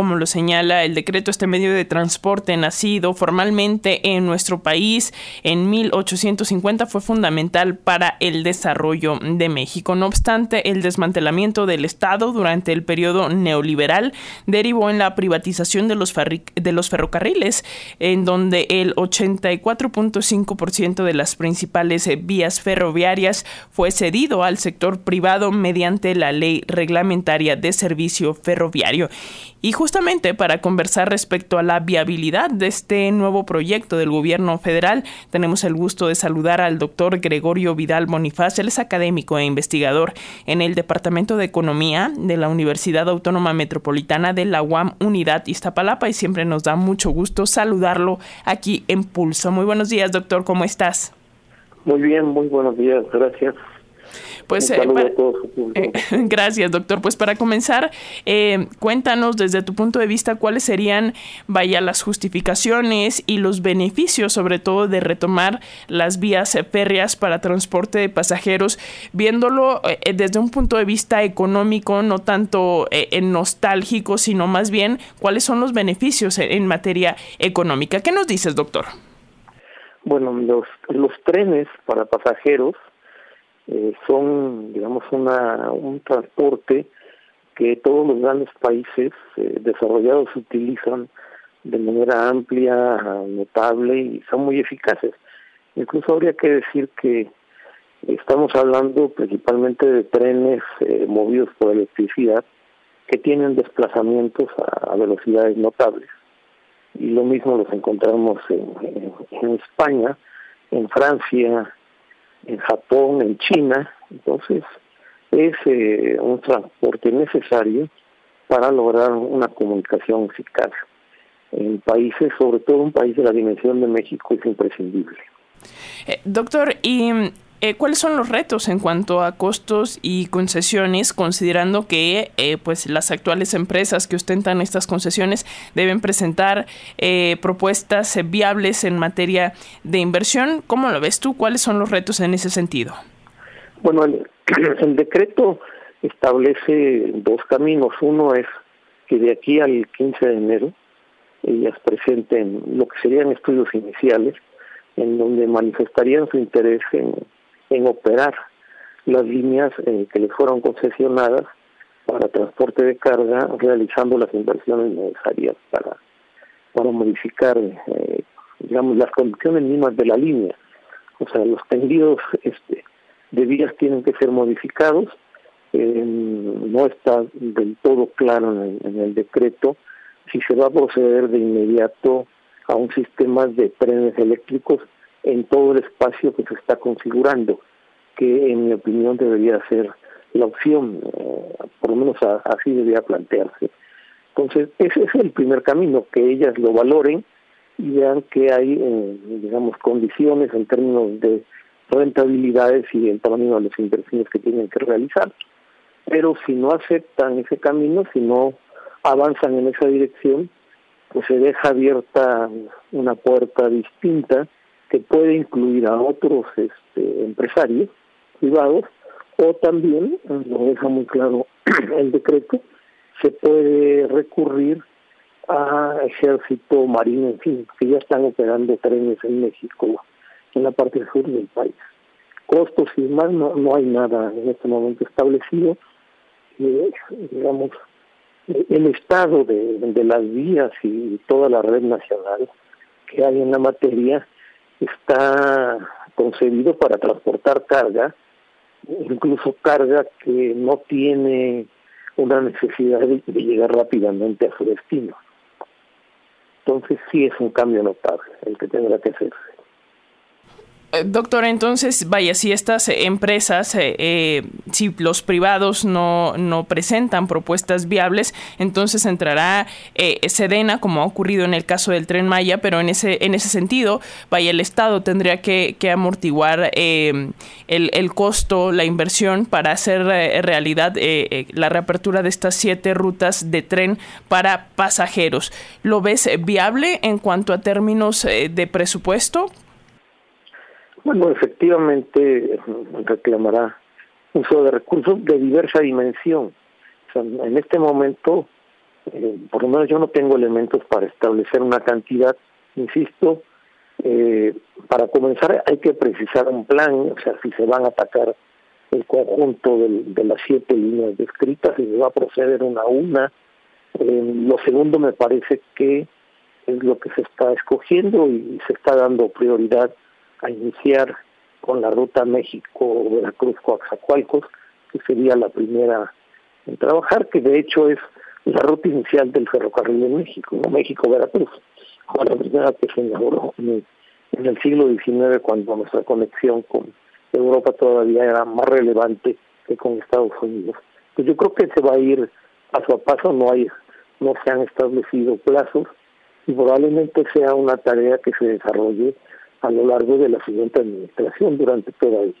como lo señala el decreto, este medio de transporte nacido formalmente en nuestro país en 1850 fue fundamental para el desarrollo de México. No obstante, el desmantelamiento del Estado durante el periodo neoliberal derivó en la privatización de los, de los ferrocarriles, en donde el 84.5% de las principales vías ferroviarias fue cedido al sector privado mediante la ley reglamentaria de servicio ferroviario. Y justamente para conversar respecto a la viabilidad de este nuevo proyecto del gobierno federal, tenemos el gusto de saludar al doctor Gregorio Vidal Bonifaz. Él es académico e investigador en el Departamento de Economía de la Universidad Autónoma Metropolitana de la UAM Unidad Iztapalapa y siempre nos da mucho gusto saludarlo aquí en Pulso. Muy buenos días, doctor, ¿cómo estás? Muy bien, muy buenos días, gracias. Pues eh, eh, gracias, doctor. Pues para comenzar, eh, cuéntanos desde tu punto de vista cuáles serían, vaya, las justificaciones y los beneficios, sobre todo, de retomar las vías férreas para transporte de pasajeros, viéndolo desde un punto de vista económico, no tanto nostálgico, sino más bien cuáles son los beneficios en materia económica. ¿Qué nos dices, doctor? Bueno, los, los trenes para pasajeros eh, son, digamos, una, un transporte que todos los grandes países eh, desarrollados utilizan de manera amplia, notable y son muy eficaces. Incluso habría que decir que estamos hablando principalmente de trenes eh, movidos por electricidad que tienen desplazamientos a, velocidades notables. Y lo mismo los encontramos en, en España, en Francia, en Japón, en China. Entonces, es eh, un transporte necesario para lograr una comunicación eficaz. En países, sobre todo un país de la dimensión de México, es imprescindible. Eh, doctor, ¿y eh, cuáles son los retos en cuanto a costos y concesiones, considerando que eh, pues las actuales empresas que ostentan estas concesiones deben presentar eh, propuestas viables en materia de inversión? ¿Cómo lo ves tú? ¿Cuáles son los retos en ese sentido? Bueno, el, el decreto establece dos caminos. Uno es que de aquí al 15 de enero ellas presenten lo que serían estudios iniciales en donde manifestarían su interés en en operar las líneas eh, que les fueron concesionadas para transporte de carga, realizando las inversiones necesarias para, para modificar, eh, digamos, las condiciones mismas de la línea. O sea, los tendidos este, de vías tienen que ser modificados. Eh, no está del todo claro en el decreto si se va a proceder de inmediato a un sistema de trenes eléctricos en todo el espacio que se está configurando, que en mi opinión debería ser la opción, eh, por lo menos así debería plantearse. Entonces, ese es el primer camino, que ellas lo valoren y vean que hay, digamos, condiciones en términos de rentabilidades y el tamaño de las inversiones que tienen que realizar. Pero si no aceptan ese camino, si no avanzan en esa dirección, pues se deja abierta una puerta distinta que puede incluir a otros este, empresarios privados o también, lo deja muy claro el decreto, se puede recurrir a ejército marino, en fin, que ya están operando trenes en México, en la parte sur del país. Costos y más, no, no hay nada en este momento establecido. Eh, digamos, el estado de, de las vías y toda la red nacional que hay en la materia está concebido para transportar carga, incluso carga que no tiene una necesidad de, llegar rápidamente a su destino. Entonces sí es un cambio notable el que tendrá que hacerse. Eh, doctor, entonces, vaya, si estas empresas, eh, eh, si los privados no, no presentan propuestas viables, entonces entrará Sedena, como ha ocurrido en el caso del tren Maya, pero en ese, en ese sentido, vaya, el Estado tendría que, que amortiguar el, el, costo, la inversión para hacer realidad la reapertura de estas siete rutas de tren para pasajeros. ¿Lo ves viable en cuanto a términos de presupuesto? Bueno, efectivamente reclamará uso de recursos de diversa dimensión. en este momento Eh, por lo menos yo no tengo elementos para establecer una cantidad, insisto, eh, para comenzar hay que precisar un plan, o sea, si se van a atacar el conjunto de las siete líneas descritas, y se va a proceder una a una. Eh, lo segundo me parece que es lo que se está escogiendo y se está dando prioridad a iniciar con la ruta México-Veracruz-Coaxacualcos, que sería la primera en trabajar, que de hecho es la ruta inicial del ferrocarril en México, ¿no? México-Veracruz, fue la primera que se inauguró en el, siglo XIX cuando nuestra conexión con Europa todavía era más relevante que con Estados Unidos. Pues yo creo que se va a ir paso a paso, no hay, no se han establecido plazos y probablemente sea una tarea que se desarrolle a lo largo de la siguiente administración durante toda ella.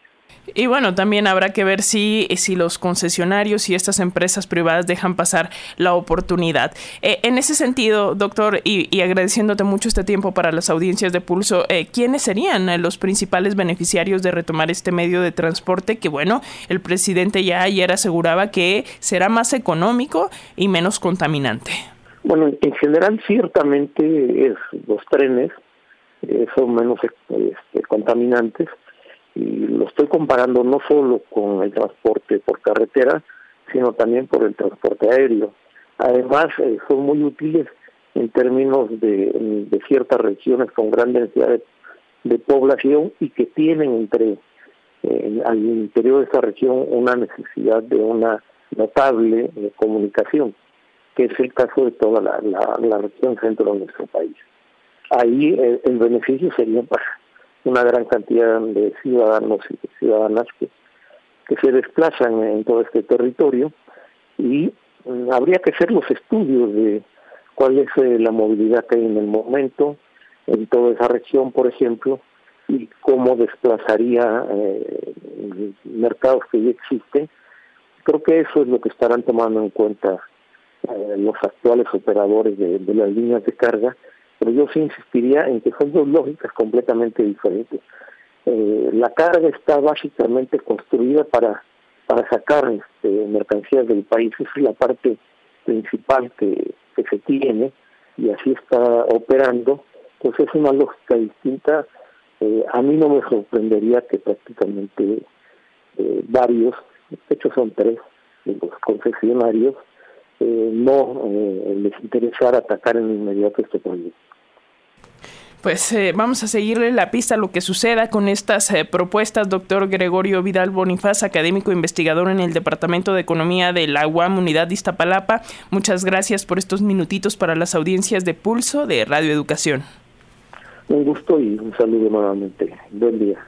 Y bueno, también habrá que ver si, si los concesionarios y estas empresas privadas dejan pasar la oportunidad. Eh, en ese sentido, doctor, y, agradeciéndote mucho este tiempo para las audiencias de Pulso, eh, ¿quiénes serían los principales beneficiarios de retomar este medio de transporte que, bueno, el presidente ya ayer aseguraba que será más económico y menos contaminante? Bueno, en general ciertamente es, los trenes eh, son menos este, contaminantes y lo estoy comparando no solo con el transporte por carretera, sino también por el transporte aéreo. Además, eh, son muy útiles en términos de, ciertas regiones con gran densidad de, población y que tienen entre eh, al interior de esa región una necesidad de una notable comunicación, que es el caso de toda la, región centro de nuestro país. Ahí el beneficio sería para una gran cantidad de ciudadanos y ciudadanas que, que se desplazan en todo este territorio y mm, habría que hacer los estudios de cuál es eh, la movilidad que hay en el momento en toda esa región, por ejemplo, y cómo desplazaría eh, mercados que ya existen. Creo que eso es lo que estarán tomando en cuenta eh, los actuales operadores de las líneas de carga pero yo sí insistiría en que son dos lógicas completamente diferentes. Eh, la carga está básicamente construida para para sacar este, mercancías del país, esa es la parte principal que, que se tiene y así está operando, pues es una lógica distinta. Eh, a mí no me sorprendería que prácticamente eh, varios, de hecho son tres, los concesionarios, no les interesara atacar en inmediato este proyecto pues eh, vamos a seguirle la pista a lo que suceda con estas eh, propuestas. Doctor Gregorio Vidal Bonifaz, académico investigador en el Departamento de Economía de la UAM Unidad de Iztapalapa. Muchas gracias por estos minutitos para las audiencias de pulso de Radio Educación. Un gusto y un saludo nuevamente. Buen día.